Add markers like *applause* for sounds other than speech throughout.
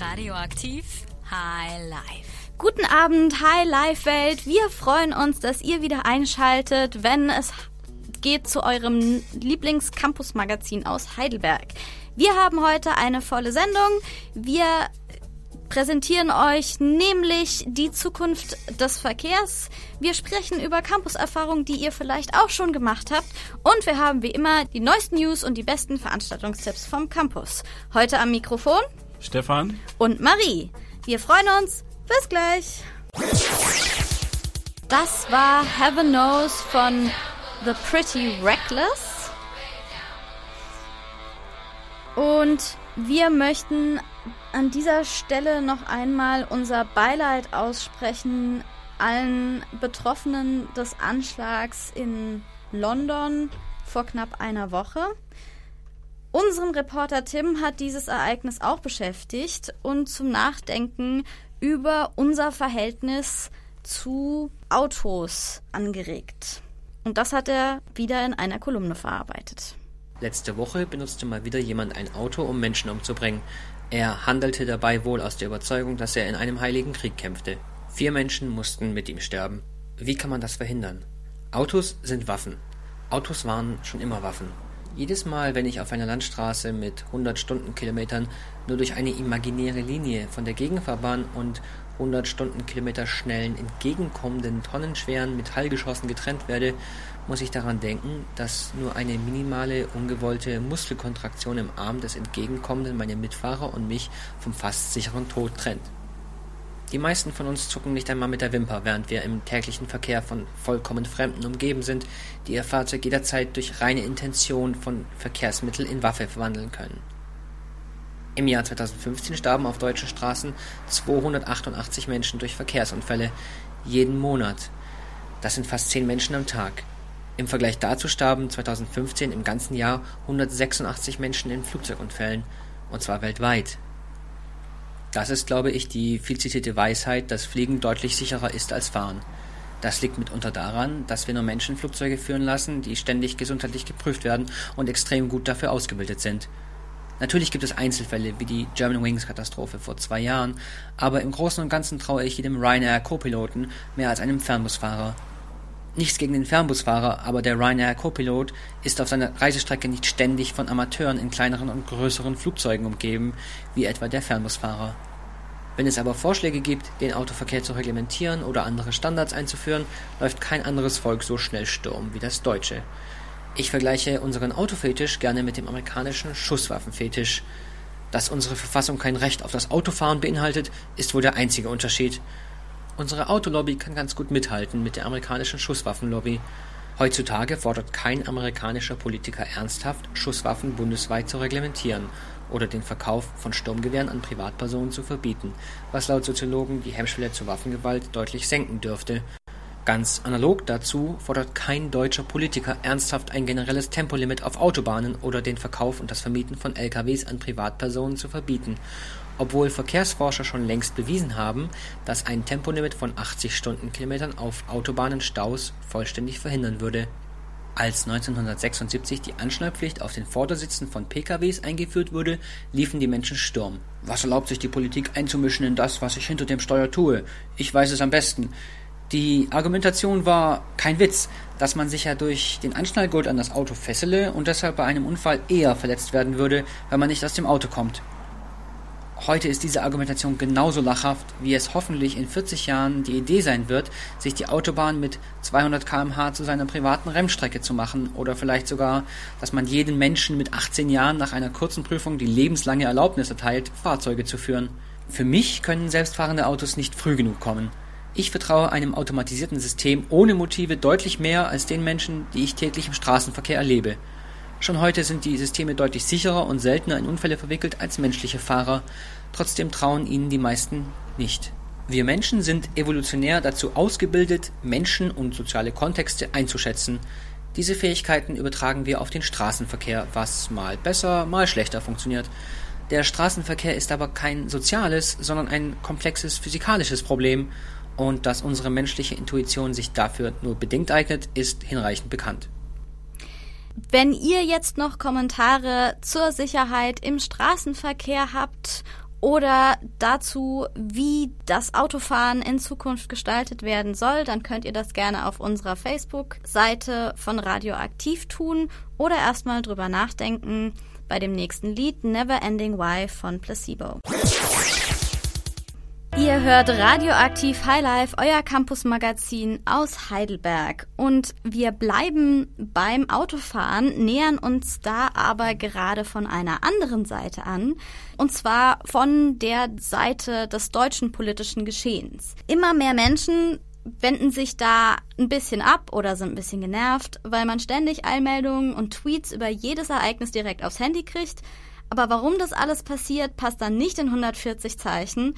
Radioaktiv High Life. Guten Abend, High Life Welt. Wir freuen uns, dass ihr wieder einschaltet, wenn es geht zu eurem Lieblings-Campus-Magazin aus Heidelberg. Wir haben heute eine volle Sendung. Wir präsentieren euch nämlich die Zukunft des Verkehrs. Wir sprechen über Campuserfahrungen, die ihr vielleicht auch schon gemacht habt. Und wir haben wie immer die neuesten News und die besten Veranstaltungstipps vom Campus. Heute am Mikrofon Stefan und Marie. Wir freuen uns. Bis gleich. Das war Heaven Knows von The Pretty Reckless. Und wir möchten an dieser Stelle noch einmal unser Beileid aussprechen allen Betroffenen des Anschlags in London vor knapp einer Woche. Unseren Reporter Tim hat dieses Ereignis auch beschäftigt und zum Nachdenken über unser Verhältnis zu Autos angeregt. Und das hat er wieder in einer Kolumne verarbeitet. Letzte Woche benutzte mal wieder jemand ein Auto, um Menschen umzubringen. Er handelte dabei wohl aus der Überzeugung, dass er in einem heiligen Krieg kämpfte. Vier Menschen mussten mit ihm sterben. Wie kann man das verhindern? Autos sind Waffen. Autos waren schon immer Waffen. Jedes Mal, wenn ich auf einer Landstraße mit 100 Stundenkilometern nur durch eine imaginäre Linie von der Gegenfahrbahn und 100 Stundenkilometer schnellen, entgegenkommenden, tonnenschweren Metallgeschossen getrennt werde, muss ich daran denken, dass nur eine minimale, ungewollte Muskelkontraktion im Arm des Entgegenkommenden meine Mitfahrer und mich vom fast sicheren Tod trennt. Die meisten von uns zucken nicht einmal mit der Wimper, während wir im täglichen Verkehr von vollkommen Fremden umgeben sind, die ihr Fahrzeug jederzeit durch reine Intention von Verkehrsmittel in Waffe verwandeln können. Im Jahr 2015 starben auf deutschen Straßen 288 Menschen durch Verkehrsunfälle, jeden Monat. Das sind fast 10 Menschen am Tag. Im Vergleich dazu starben 2015 im ganzen Jahr 186 Menschen in Flugzeugunfällen, und zwar weltweit. Das ist, glaube ich, die viel zitierte Weisheit, dass Fliegen deutlich sicherer ist als Fahren. Das liegt mitunter daran, dass wir nur Menschen Flugzeuge führen lassen, die ständig gesundheitlich geprüft werden und extrem gut dafür ausgebildet sind. Natürlich gibt es Einzelfälle wie die German Wings Katastrophe vor zwei Jahren, aber im Großen und Ganzen traue ich jedem Ryanair Co-Piloten mehr als einem Fernbusfahrer. Nichts gegen den Fernbusfahrer, aber der Ryanair Copilot ist auf seiner Reisestrecke nicht ständig von Amateuren in kleineren und größeren Flugzeugen umgeben, wie etwa der Fernbusfahrer. Wenn es aber Vorschläge gibt, den Autoverkehr zu reglementieren oder andere Standards einzuführen, läuft kein anderes Volk so schnell Sturm wie das deutsche. Ich vergleiche unseren Autofetisch gerne mit dem amerikanischen Schusswaffenfetisch. Dass unsere Verfassung kein Recht auf das Autofahren beinhaltet, ist wohl der einzige Unterschied. Unsere Autolobby kann ganz gut mithalten mit der amerikanischen Schusswaffenlobby. Heutzutage fordert kein amerikanischer Politiker ernsthaft, Schusswaffen bundesweit zu reglementieren oder den Verkauf von Sturmgewehren an Privatpersonen zu verbieten, was laut Soziologen die Hemmschwelle zur Waffengewalt deutlich senken dürfte. Ganz analog dazu fordert kein deutscher Politiker ernsthaft ein generelles Tempolimit auf Autobahnen oder den Verkauf und das Vermieten von LKWs an Privatpersonen zu verbieten obwohl Verkehrsforscher schon längst bewiesen haben, dass ein Tempolimit von 80 Stundenkilometern auf Autobahnen Staus vollständig verhindern würde. Als 1976 die Anschnallpflicht auf den Vordersitzen von PKWs eingeführt wurde, liefen die Menschen Sturm. Was erlaubt sich die Politik einzumischen in das, was ich hinter dem Steuer tue? Ich weiß es am besten. Die Argumentation war kein Witz, dass man sich ja durch den Anschnallgurt an das Auto fessele und deshalb bei einem Unfall eher verletzt werden würde, wenn man nicht aus dem Auto kommt. Heute ist diese Argumentation genauso lachhaft, wie es hoffentlich in 40 Jahren die Idee sein wird, sich die Autobahn mit 200 km/h zu seiner privaten Rennstrecke zu machen oder vielleicht sogar, dass man jeden Menschen mit 18 Jahren nach einer kurzen Prüfung die lebenslange Erlaubnis erteilt, Fahrzeuge zu führen. Für mich können selbstfahrende Autos nicht früh genug kommen. Ich vertraue einem automatisierten System ohne Motive deutlich mehr als den Menschen, die ich täglich im Straßenverkehr erlebe. Schon heute sind die Systeme deutlich sicherer und seltener in Unfälle verwickelt als menschliche Fahrer, trotzdem trauen ihnen die meisten nicht. Wir Menschen sind evolutionär dazu ausgebildet, Menschen und soziale Kontexte einzuschätzen. Diese Fähigkeiten übertragen wir auf den Straßenverkehr, was mal besser, mal schlechter funktioniert. Der Straßenverkehr ist aber kein soziales, sondern ein komplexes physikalisches Problem, und dass unsere menschliche Intuition sich dafür nur bedingt eignet, ist hinreichend bekannt. Wenn ihr jetzt noch Kommentare zur Sicherheit im Straßenverkehr habt oder dazu, wie das Autofahren in Zukunft gestaltet werden soll, dann könnt ihr das gerne auf unserer Facebook-Seite von Radioaktiv tun oder erstmal drüber nachdenken bei dem nächsten Lied Never Ending Why von Placebo. Ihr hört Radioaktiv Highlife, euer Campus-Magazin aus Heidelberg. Und wir bleiben beim Autofahren, nähern uns da aber gerade von einer anderen Seite an. Und zwar von der Seite des deutschen politischen Geschehens. Immer mehr Menschen wenden sich da ein bisschen ab oder sind ein bisschen genervt, weil man ständig Eilmeldungen und Tweets über jedes Ereignis direkt aufs Handy kriegt. Aber warum das alles passiert, passt dann nicht in 140 Zeichen.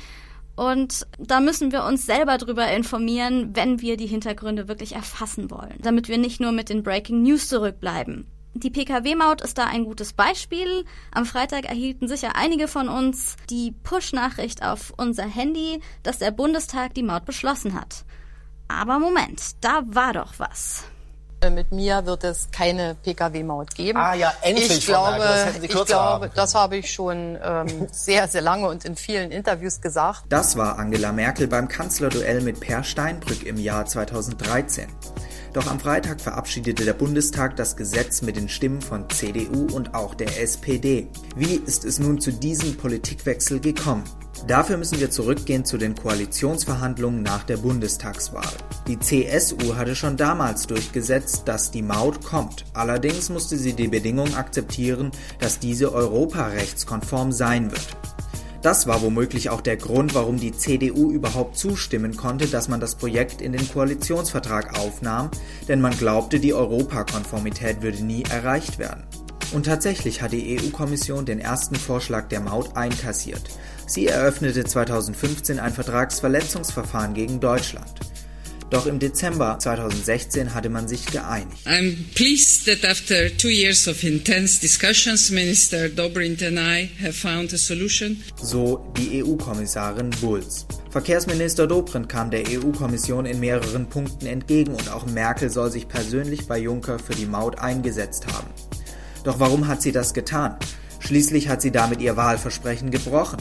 Und da müssen wir uns selber drüber informieren, wenn wir die Hintergründe wirklich erfassen wollen, damit wir nicht nur mit den Breaking News zurückbleiben. Die Pkw-Maut ist da ein gutes Beispiel. Am Freitag erhielten sicher einige von uns die Push-Nachricht auf unser Handy, dass der Bundestag die Maut beschlossen hat. Aber Moment, da war doch was. Äh, mit mir wird es keine Pkw-Maut geben. Ah ja, endlich. Ich glaube, das, ich glaube das habe ich schon ähm, *laughs* sehr, sehr lange und in vielen Interviews gesagt. Das war Angela Merkel beim Kanzlerduell mit Per Steinbrück im Jahr 2013. Doch am Freitag verabschiedete der Bundestag das Gesetz mit den Stimmen von CDU und auch der SPD. Wie ist es nun zu diesem Politikwechsel gekommen? Dafür müssen wir zurückgehen zu den Koalitionsverhandlungen nach der Bundestagswahl. Die CSU hatte schon damals durchgesetzt, dass die Maut kommt. Allerdings musste sie die Bedingung akzeptieren, dass diese europarechtskonform sein wird. Das war womöglich auch der Grund, warum die CDU überhaupt zustimmen konnte, dass man das Projekt in den Koalitionsvertrag aufnahm, denn man glaubte, die Europakonformität würde nie erreicht werden. Und tatsächlich hat die EU-Kommission den ersten Vorschlag der Maut einkassiert. Sie eröffnete 2015 ein Vertragsverletzungsverfahren gegen Deutschland. Doch im Dezember 2016 hatte man sich geeinigt. I'm pleased that after two years of intense discussions, Minister Dobrindt and I have found a solution. So die EU-Kommissarin Bulls. Verkehrsminister Dobrindt kam der EU-Kommission in mehreren Punkten entgegen und auch Merkel soll sich persönlich bei Juncker für die Maut eingesetzt haben. Doch warum hat sie das getan? Schließlich hat sie damit ihr Wahlversprechen gebrochen.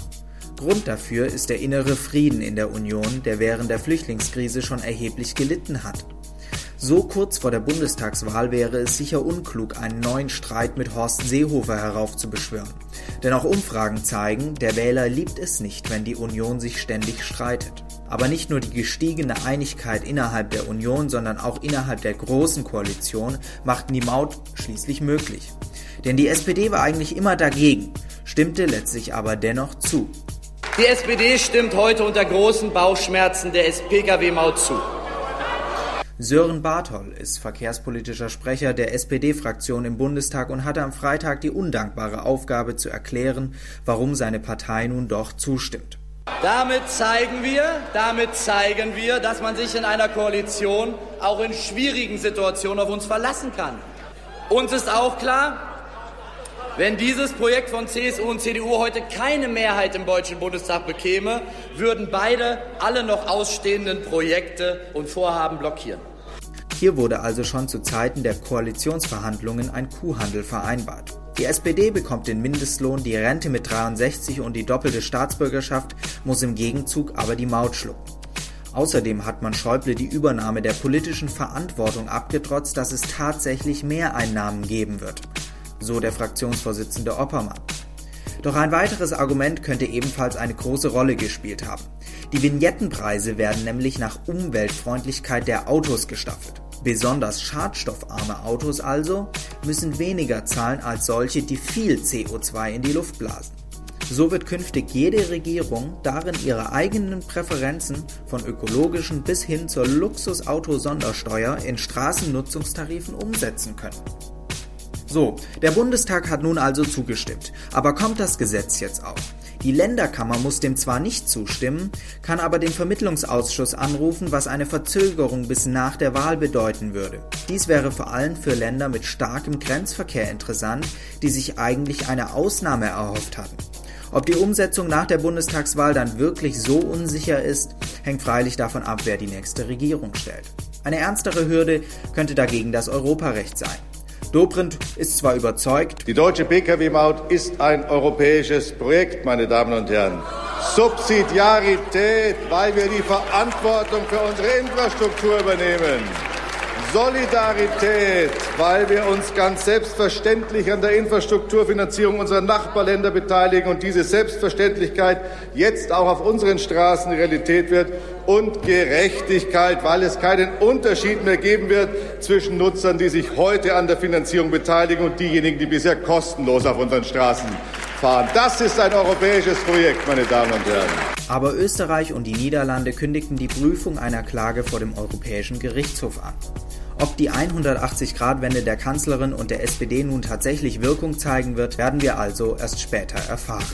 Grund dafür ist der innere Frieden in der Union, der während der Flüchtlingskrise schon erheblich gelitten hat. So kurz vor der Bundestagswahl wäre es sicher unklug, einen neuen Streit mit Horst Seehofer heraufzubeschwören. Denn auch Umfragen zeigen, der Wähler liebt es nicht, wenn die Union sich ständig streitet. Aber nicht nur die gestiegene Einigkeit innerhalb der Union, sondern auch innerhalb der Großen Koalition machten die Maut schließlich möglich. Denn die SPD war eigentlich immer dagegen, stimmte letztlich aber dennoch zu. Die SPD stimmt heute unter großen Bauchschmerzen der Pkw-Maut zu. Sören Barthol ist verkehrspolitischer Sprecher der SPD-Fraktion im Bundestag und hatte am Freitag die undankbare Aufgabe zu erklären, warum seine Partei nun doch zustimmt. Damit zeigen wir, damit zeigen wir, dass man sich in einer Koalition auch in schwierigen Situationen auf uns verlassen kann. Uns ist auch klar, wenn dieses Projekt von CSU und CDU heute keine Mehrheit im Deutschen Bundestag bekäme, würden beide alle noch ausstehenden Projekte und Vorhaben blockieren. Hier wurde also schon zu Zeiten der Koalitionsverhandlungen ein Kuhhandel vereinbart. Die SPD bekommt den Mindestlohn, die Rente mit 63 und die doppelte Staatsbürgerschaft, muss im Gegenzug aber die Maut schlucken. Außerdem hat man Schäuble die Übernahme der politischen Verantwortung abgetrotzt, dass es tatsächlich Mehreinnahmen geben wird so der Fraktionsvorsitzende Oppermann. Doch ein weiteres Argument könnte ebenfalls eine große Rolle gespielt haben. Die Vignettenpreise werden nämlich nach Umweltfreundlichkeit der Autos gestaffelt. Besonders schadstoffarme Autos also müssen weniger zahlen als solche, die viel CO2 in die Luft blasen. So wird künftig jede Regierung darin ihre eigenen Präferenzen von ökologischen bis hin zur Luxusauto-Sondersteuer in Straßennutzungstarifen umsetzen können. So, der Bundestag hat nun also zugestimmt. Aber kommt das Gesetz jetzt auch? Die Länderkammer muss dem zwar nicht zustimmen, kann aber den Vermittlungsausschuss anrufen, was eine Verzögerung bis nach der Wahl bedeuten würde. Dies wäre vor allem für Länder mit starkem Grenzverkehr interessant, die sich eigentlich eine Ausnahme erhofft hatten. Ob die Umsetzung nach der Bundestagswahl dann wirklich so unsicher ist, hängt freilich davon ab, wer die nächste Regierung stellt. Eine ernstere Hürde könnte dagegen das Europarecht sein. Dobrindt ist zwar überzeugt, die deutsche Pkw-Maut ist ein europäisches Projekt, meine Damen und Herren. Subsidiarität, weil wir die Verantwortung für unsere Infrastruktur übernehmen. Solidarität, weil wir uns ganz selbstverständlich an der Infrastrukturfinanzierung unserer Nachbarländer beteiligen und diese Selbstverständlichkeit jetzt auch auf unseren Straßen Realität wird. Und Gerechtigkeit, weil es keinen Unterschied mehr geben wird zwischen Nutzern, die sich heute an der Finanzierung beteiligen und diejenigen, die bisher kostenlos auf unseren Straßen fahren. Das ist ein europäisches Projekt, meine Damen und Herren. Aber Österreich und die Niederlande kündigten die Prüfung einer Klage vor dem Europäischen Gerichtshof an. Ob die 180-Grad-Wende der Kanzlerin und der SPD nun tatsächlich Wirkung zeigen wird, werden wir also erst später erfahren.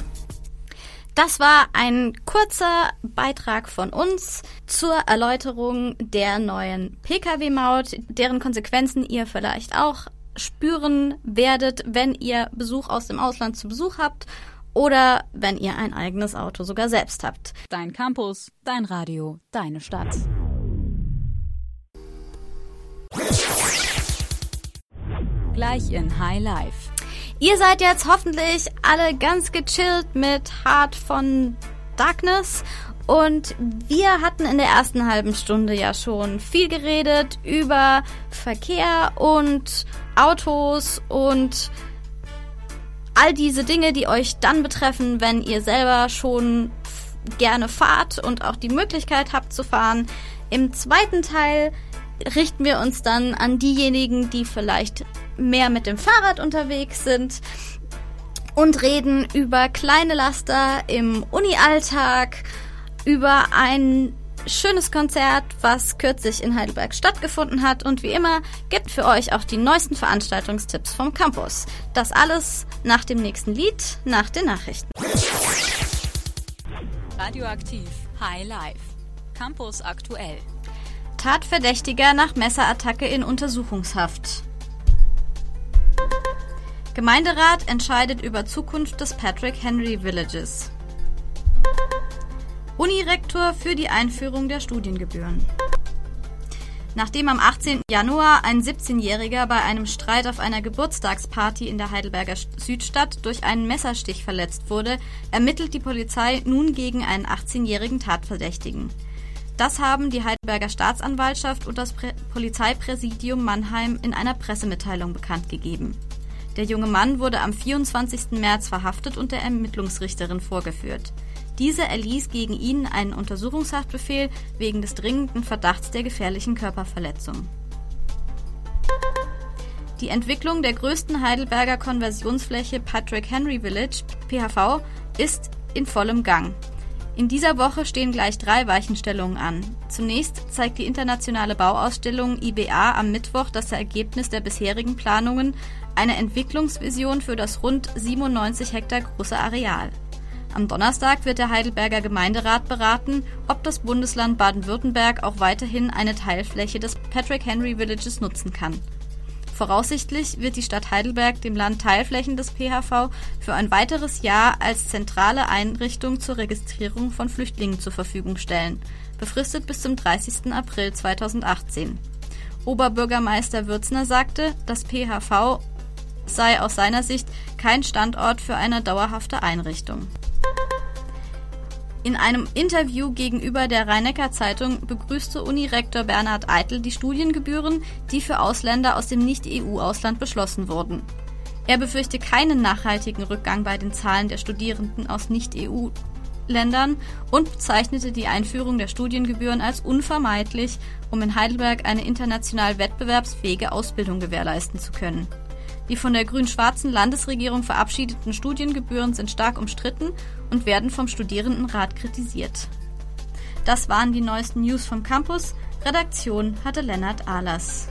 Das war ein kurzer Beitrag von uns zur Erläuterung der neuen Pkw-Maut, deren Konsequenzen ihr vielleicht auch spüren werdet, wenn ihr Besuch aus dem Ausland zu Besuch habt oder wenn ihr ein eigenes Auto sogar selbst habt. Dein Campus, dein Radio, deine Stadt. Gleich in High Life. Ihr seid jetzt hoffentlich alle ganz gechillt mit Heart von Darkness und wir hatten in der ersten halben Stunde ja schon viel geredet über Verkehr und Autos und all diese Dinge, die euch dann betreffen, wenn ihr selber schon gerne fahrt und auch die Möglichkeit habt zu fahren. Im zweiten Teil richten wir uns dann an diejenigen, die vielleicht mehr mit dem Fahrrad unterwegs sind und reden über kleine Laster im Uni-Alltag, über ein schönes Konzert, was kürzlich in Heidelberg stattgefunden hat und wie immer gibt für euch auch die neuesten Veranstaltungstipps vom Campus. Das alles nach dem nächsten Lied, nach den Nachrichten. Radioaktiv High Life. Campus aktuell. Tatverdächtiger nach Messerattacke in Untersuchungshaft. Gemeinderat entscheidet über Zukunft des Patrick Henry Villages. Unirektor für die Einführung der Studiengebühren. Nachdem am 18. Januar ein 17-Jähriger bei einem Streit auf einer Geburtstagsparty in der Heidelberger Südstadt durch einen Messerstich verletzt wurde, ermittelt die Polizei nun gegen einen 18-jährigen Tatverdächtigen. Das haben die Heidelberger Staatsanwaltschaft und das Prä Polizeipräsidium Mannheim in einer Pressemitteilung bekannt gegeben. Der junge Mann wurde am 24. März verhaftet und der Ermittlungsrichterin vorgeführt. Diese erließ gegen ihn einen Untersuchungshaftbefehl wegen des dringenden Verdachts der gefährlichen Körperverletzung. Die Entwicklung der größten Heidelberger Konversionsfläche Patrick Henry Village, PHV, ist in vollem Gang. In dieser Woche stehen gleich drei Weichenstellungen an. Zunächst zeigt die internationale Bauausstellung IBA am Mittwoch das Ergebnis der bisherigen Planungen, eine Entwicklungsvision für das rund 97 Hektar große Areal. Am Donnerstag wird der Heidelberger Gemeinderat beraten, ob das Bundesland Baden-Württemberg auch weiterhin eine Teilfläche des Patrick Henry Villages nutzen kann. Voraussichtlich wird die Stadt Heidelberg dem Land Teilflächen des PHV für ein weiteres Jahr als zentrale Einrichtung zur Registrierung von Flüchtlingen zur Verfügung stellen, befristet bis zum 30. April 2018. Oberbürgermeister Würzner sagte, das PHV sei aus seiner Sicht kein Standort für eine dauerhafte Einrichtung. In einem Interview gegenüber der Rhein-Neckar-Zeitung begrüßte Unirektor Bernhard Eitel die Studiengebühren, die für Ausländer aus dem Nicht-EU-Ausland beschlossen wurden. Er befürchte keinen nachhaltigen Rückgang bei den Zahlen der Studierenden aus Nicht-EU-Ländern und bezeichnete die Einführung der Studiengebühren als unvermeidlich, um in Heidelberg eine international wettbewerbsfähige Ausbildung gewährleisten zu können. Die von der grün-schwarzen Landesregierung verabschiedeten Studiengebühren sind stark umstritten und werden vom Studierendenrat kritisiert. Das waren die neuesten News vom Campus. Redaktion hatte Lennart Ahlers.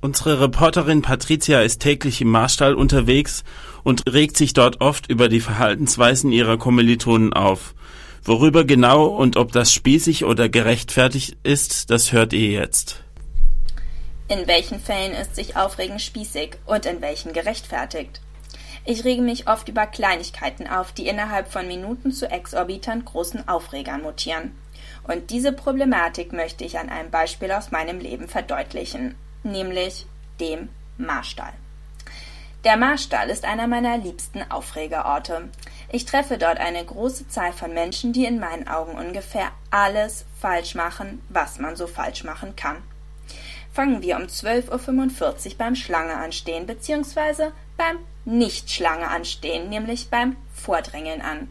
Unsere Reporterin Patricia ist täglich im Marstall unterwegs und regt sich dort oft über die Verhaltensweisen ihrer Kommilitonen auf. Worüber genau und ob das spießig oder gerechtfertigt ist, das hört ihr jetzt. In welchen Fällen ist sich Aufregen spießig und in welchen gerechtfertigt? Ich rege mich oft über Kleinigkeiten auf, die innerhalb von Minuten zu exorbitant großen Aufregern mutieren. Und diese Problematik möchte ich an einem Beispiel aus meinem Leben verdeutlichen, nämlich dem Marstall. Der Marstall ist einer meiner liebsten Aufregerorte. Ich treffe dort eine große Zahl von Menschen, die in meinen Augen ungefähr alles falsch machen, was man so falsch machen kann. Fangen wir um 12.45 Uhr beim Schlange anstehen bzw. beim Nicht-Schlange anstehen, nämlich beim Vordrängeln an.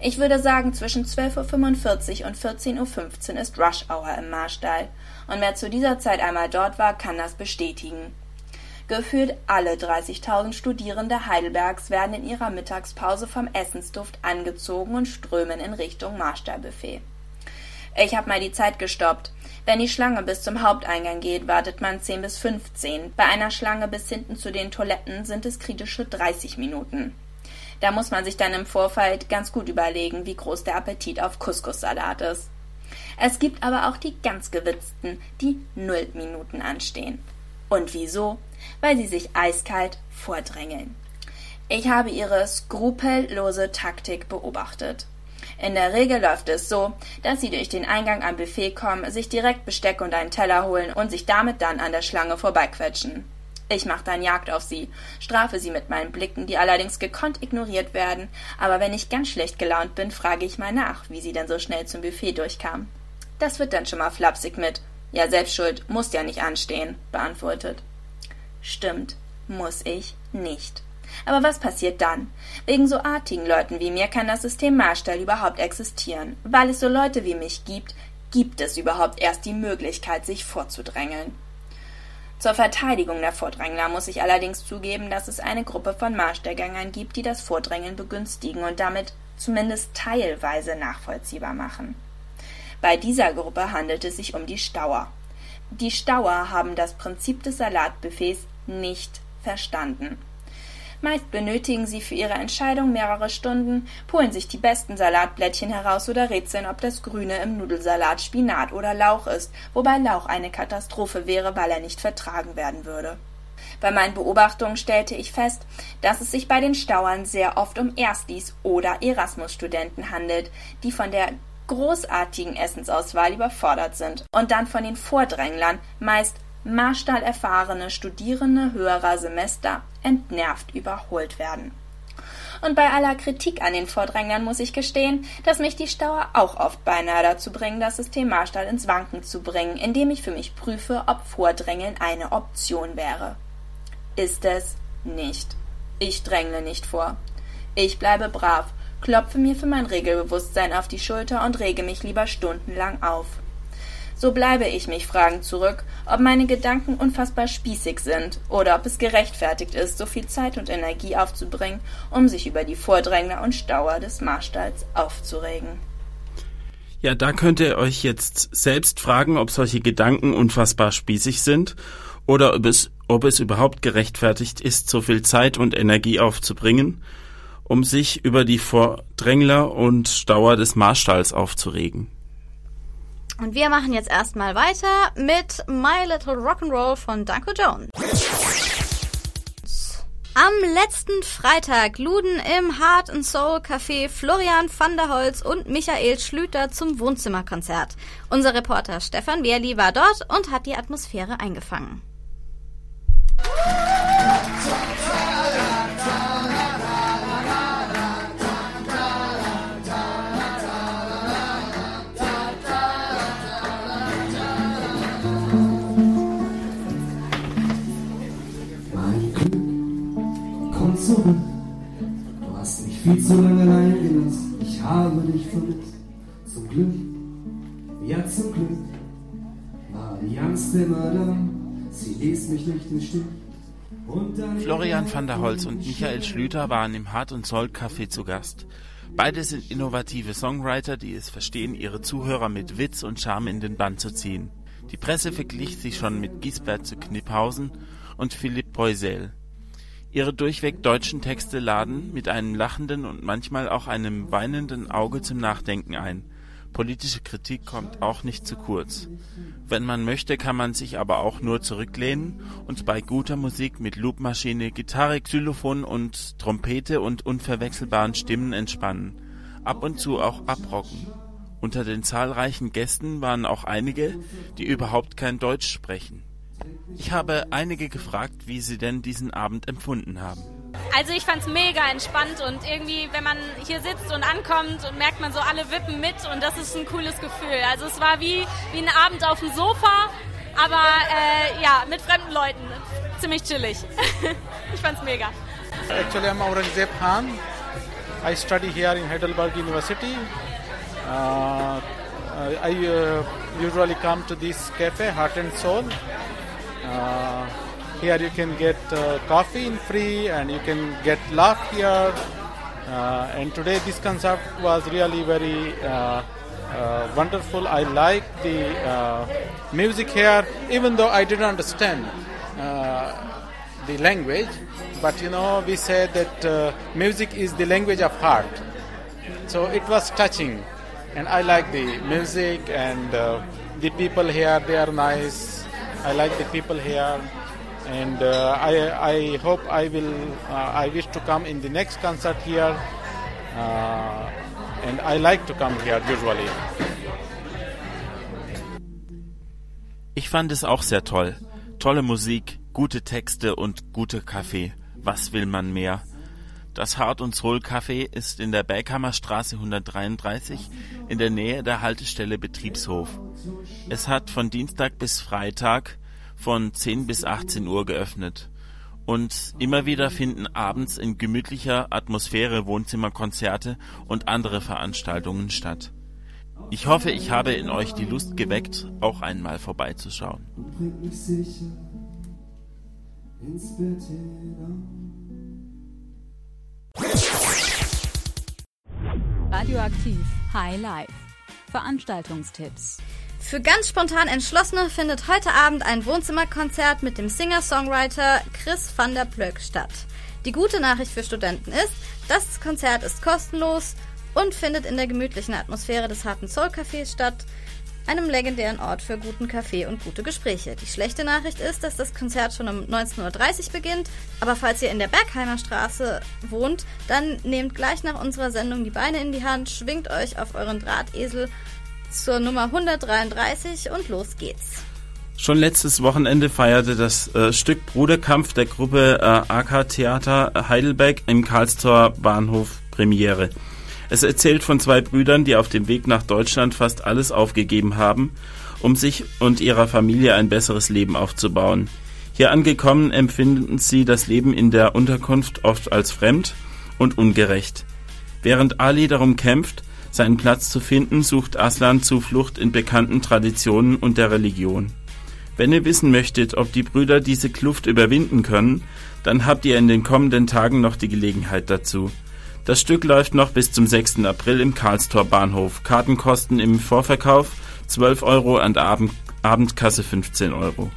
Ich würde sagen, zwischen 12.45 Uhr und 14.15 Uhr ist Rush Hour im Marstall. Und wer zu dieser Zeit einmal dort war, kann das bestätigen. Gefühlt alle 30.000 Studierende Heidelbergs werden in ihrer Mittagspause vom Essensduft angezogen und strömen in Richtung Marstallbuffet. Ich habe mal die Zeit gestoppt. Wenn die Schlange bis zum Haupteingang geht, wartet man 10 bis 15. Bei einer Schlange bis hinten zu den Toiletten sind es kritische 30 Minuten. Da muss man sich dann im Vorfeld ganz gut überlegen, wie groß der Appetit auf Couscous-Salat ist. Es gibt aber auch die ganz gewitzten, die null Minuten anstehen. Und wieso? Weil sie sich eiskalt vordrängeln. Ich habe ihre skrupellose Taktik beobachtet. In der Regel läuft es so, dass sie durch den Eingang am Buffet kommen, sich direkt Besteck und einen Teller holen und sich damit dann an der Schlange vorbeiquetschen. Ich mache dann Jagd auf sie, strafe sie mit meinen Blicken, die allerdings gekonnt ignoriert werden, aber wenn ich ganz schlecht gelaunt bin, frage ich mal nach, wie sie denn so schnell zum Buffet durchkam. Das wird dann schon mal flapsig mit ja, selbst schuld, muss ja nicht anstehen, beantwortet. Stimmt, muss ich nicht. Aber was passiert dann? Wegen so artigen Leuten wie mir kann das System Marstall überhaupt existieren. Weil es so Leute wie mich gibt, gibt es überhaupt erst die Möglichkeit, sich vorzudrängeln. Zur Verteidigung der Vordrängler muss ich allerdings zugeben, dass es eine Gruppe von Marstellgängern gibt, die das Vordrängeln begünstigen und damit zumindest teilweise nachvollziehbar machen. Bei dieser Gruppe handelt es sich um die Stauer. Die Stauer haben das Prinzip des Salatbuffets nicht verstanden. Meist benötigen sie für ihre Entscheidung mehrere Stunden, holen sich die besten Salatblättchen heraus oder rätseln, ob das Grüne im Nudelsalat Spinat oder Lauch ist, wobei Lauch eine Katastrophe wäre, weil er nicht vertragen werden würde. Bei meinen Beobachtungen stellte ich fest, dass es sich bei den Stauern sehr oft um Erstis oder Erasmus-Studenten handelt, die von der großartigen Essensauswahl überfordert sind und dann von den Vordränglern, meist Marstall erfahrene Studierende höherer Semester, entnervt überholt werden. Und bei aller Kritik an den Vordränglern muss ich gestehen, dass mich die Stauer auch oft beinahe dazu bringen, das System Marstall ins Wanken zu bringen, indem ich für mich prüfe, ob Vordrängeln eine Option wäre. Ist es nicht. Ich drängle nicht vor. Ich bleibe brav klopfe mir für mein Regelbewusstsein auf die Schulter und rege mich lieber stundenlang auf. So bleibe ich mich fragend zurück, ob meine Gedanken unfassbar spießig sind oder ob es gerechtfertigt ist, so viel Zeit und Energie aufzubringen, um sich über die Vordrängler und Stauer des Marstalls aufzuregen. Ja, da könnt ihr euch jetzt selbst fragen, ob solche Gedanken unfassbar spießig sind oder ob es, ob es überhaupt gerechtfertigt ist, so viel Zeit und Energie aufzubringen um sich über die Vordrängler und Stauer des Marstalls aufzuregen. Und wir machen jetzt erstmal weiter mit My Little Rock'n'Roll von Danko Jones. Am letzten Freitag luden im Heart and Soul Café Florian van der Holz und Michael Schlüter zum Wohnzimmerkonzert. Unser Reporter Stefan Wehrli war dort und hat die Atmosphäre eingefangen. Viel zu lange allein gelassen. Ich habe dich vermisst. Zum Glück, ja zum Glück, war die Angst immer da. Sie ließ mich nicht im Stich. Florian van der Holz und Michael Schlüter waren im Hart und Soll Café zu Gast. Beide sind innovative Songwriter, die es verstehen, ihre Zuhörer mit Witz und Charme in den Bann zu ziehen. Die Presse verglich sie schon mit Gisbert zu Kniphausen und Philipp Poisel. Ihre durchweg deutschen Texte laden mit einem lachenden und manchmal auch einem weinenden Auge zum Nachdenken ein. Politische Kritik kommt auch nicht zu kurz. Wenn man möchte, kann man sich aber auch nur zurücklehnen und bei guter Musik mit Loopmaschine, Gitarre, Xylophon und Trompete und unverwechselbaren Stimmen entspannen. Ab und zu auch abrocken. Unter den zahlreichen Gästen waren auch einige, die überhaupt kein Deutsch sprechen. Ich habe einige gefragt, wie sie denn diesen Abend empfunden haben. Also ich fand es mega entspannt und irgendwie, wenn man hier sitzt und ankommt und merkt man so alle wippen mit und das ist ein cooles Gefühl. Also es war wie, wie ein Abend auf dem Sofa, aber äh, ja, mit fremden Leuten. Ziemlich chillig. *laughs* ich fand es mega. Actually, I'm Aurangzeb Khan. I study here in Heidelberg University. Uh, I uh, usually come to this cafe, Heart and Soul. Uh, here you can get uh, coffee in free and you can get laugh here. Uh, and today this concert was really very uh, uh, wonderful. I like the uh, music here, even though I didn't understand the language. But you know, we said that music is the language of heart. So it was touching, and I like the music and the people here. They are nice. I like the people here, and uh, I I hope I will. Uh, I wish to come in the next concert here, uh, and I like to come here usually. Ich fand es auch sehr toll. Tolle Musik, gute Texte und gute Kaffee. Was will man mehr? Das Hart- und Soul-Café ist in der Berghammerstraße 133 in der Nähe der Haltestelle Betriebshof. Es hat von Dienstag bis Freitag von 10 bis 18 Uhr geöffnet. Und immer wieder finden abends in gemütlicher Atmosphäre Wohnzimmerkonzerte und andere Veranstaltungen statt. Ich hoffe, ich habe in euch die Lust geweckt, auch einmal vorbeizuschauen. bringt mich sicher ins Bett hinein. Radioaktiv High Life. Veranstaltungstipps. Für ganz spontan Entschlossene findet heute Abend ein Wohnzimmerkonzert mit dem Singer-Songwriter Chris van der Plöck statt. Die gute Nachricht für Studenten ist, das Konzert ist kostenlos und findet in der gemütlichen Atmosphäre des Harten Soul Cafés statt, einem legendären Ort für guten Kaffee und gute Gespräche. Die schlechte Nachricht ist, dass das Konzert schon um 19.30 Uhr beginnt, aber falls ihr in der Bergheimer Straße wohnt, dann nehmt gleich nach unserer Sendung die Beine in die Hand, schwingt euch auf euren Drahtesel zur Nummer 133 und los geht's. Schon letztes Wochenende feierte das äh, Stück Bruderkampf der Gruppe äh, AK Theater Heidelberg im Karlstor Bahnhof Premiere. Es erzählt von zwei Brüdern, die auf dem Weg nach Deutschland fast alles aufgegeben haben, um sich und ihrer Familie ein besseres Leben aufzubauen. Hier angekommen empfinden sie das Leben in der Unterkunft oft als fremd und ungerecht. Während Ali darum kämpft, seinen Platz zu finden, sucht Aslan Zuflucht in bekannten Traditionen und der Religion. Wenn ihr wissen möchtet, ob die Brüder diese Kluft überwinden können, dann habt ihr in den kommenden Tagen noch die Gelegenheit dazu. Das Stück läuft noch bis zum 6. April im Karlstor Bahnhof. Kartenkosten im Vorverkauf 12 Euro und Abend Abendkasse 15 Euro.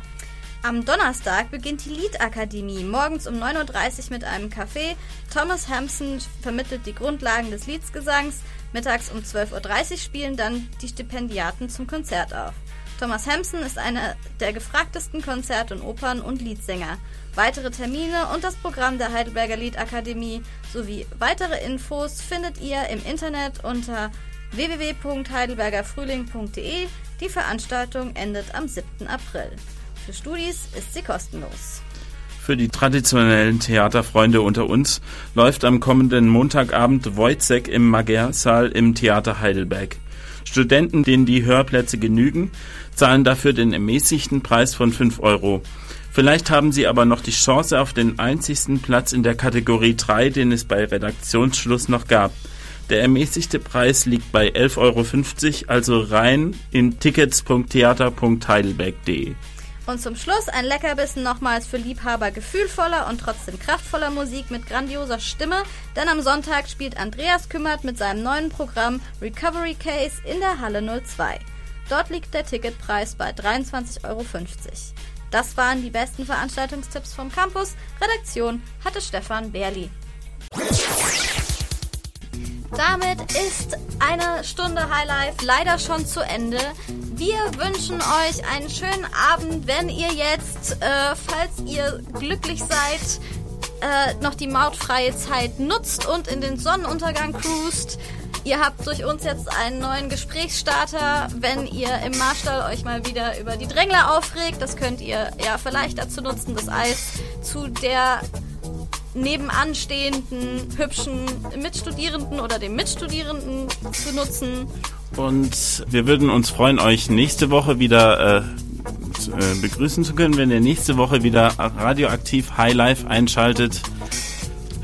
Am Donnerstag beginnt die Liedakademie morgens um 9.30 Uhr mit einem Café. Thomas Hampson vermittelt die Grundlagen des Liedsgesangs. Mittags um 12.30 Uhr spielen dann die Stipendiaten zum Konzert auf. Thomas Hampson ist einer der gefragtesten Konzert- und Opern- und Liedsänger. Weitere Termine und das Programm der Heidelberger Liedakademie sowie weitere Infos findet ihr im Internet unter www.heidelbergerfrühling.de. Die Veranstaltung endet am 7. April. Für Studis ist sie kostenlos. Für die traditionellen Theaterfreunde unter uns läuft am kommenden Montagabend Wojcek im Magersaal im Theater Heidelberg. Studenten, denen die Hörplätze genügen, zahlen dafür den ermäßigten Preis von 5 Euro. Vielleicht haben Sie aber noch die Chance auf den einzigsten Platz in der Kategorie 3, den es bei Redaktionsschluss noch gab. Der ermäßigte Preis liegt bei 11,50 Euro, also rein in tickets.theater.heidelberg.de. Und zum Schluss ein Leckerbissen nochmals für Liebhaber gefühlvoller und trotzdem kraftvoller Musik mit grandioser Stimme, denn am Sonntag spielt Andreas Kümmert mit seinem neuen Programm Recovery Case in der Halle 02. Dort liegt der Ticketpreis bei 23,50 Euro. Das waren die besten Veranstaltungstipps vom Campus. Redaktion hatte Stefan Berli. Damit ist eine Stunde Highlife leider schon zu Ende. Wir wünschen euch einen schönen Abend, wenn ihr jetzt, äh, falls ihr glücklich seid, äh, noch die mautfreie Zeit nutzt und in den Sonnenuntergang cruist. Ihr habt durch uns jetzt einen neuen Gesprächsstarter. Wenn ihr im Marstall euch mal wieder über die Drängler aufregt, das könnt ihr ja vielleicht dazu nutzen, das Eis zu der nebenanstehenden hübschen Mitstudierenden oder dem Mitstudierenden zu nutzen. Und wir würden uns freuen, euch nächste Woche wieder äh, äh, begrüßen zu können, wenn ihr nächste Woche wieder radioaktiv High Life einschaltet.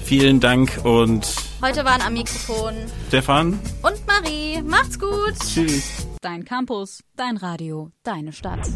Vielen Dank und heute waren am Mikrofon Stefan und Marie. Macht's gut. Tschüss. Dein Campus, dein Radio, deine Stadt.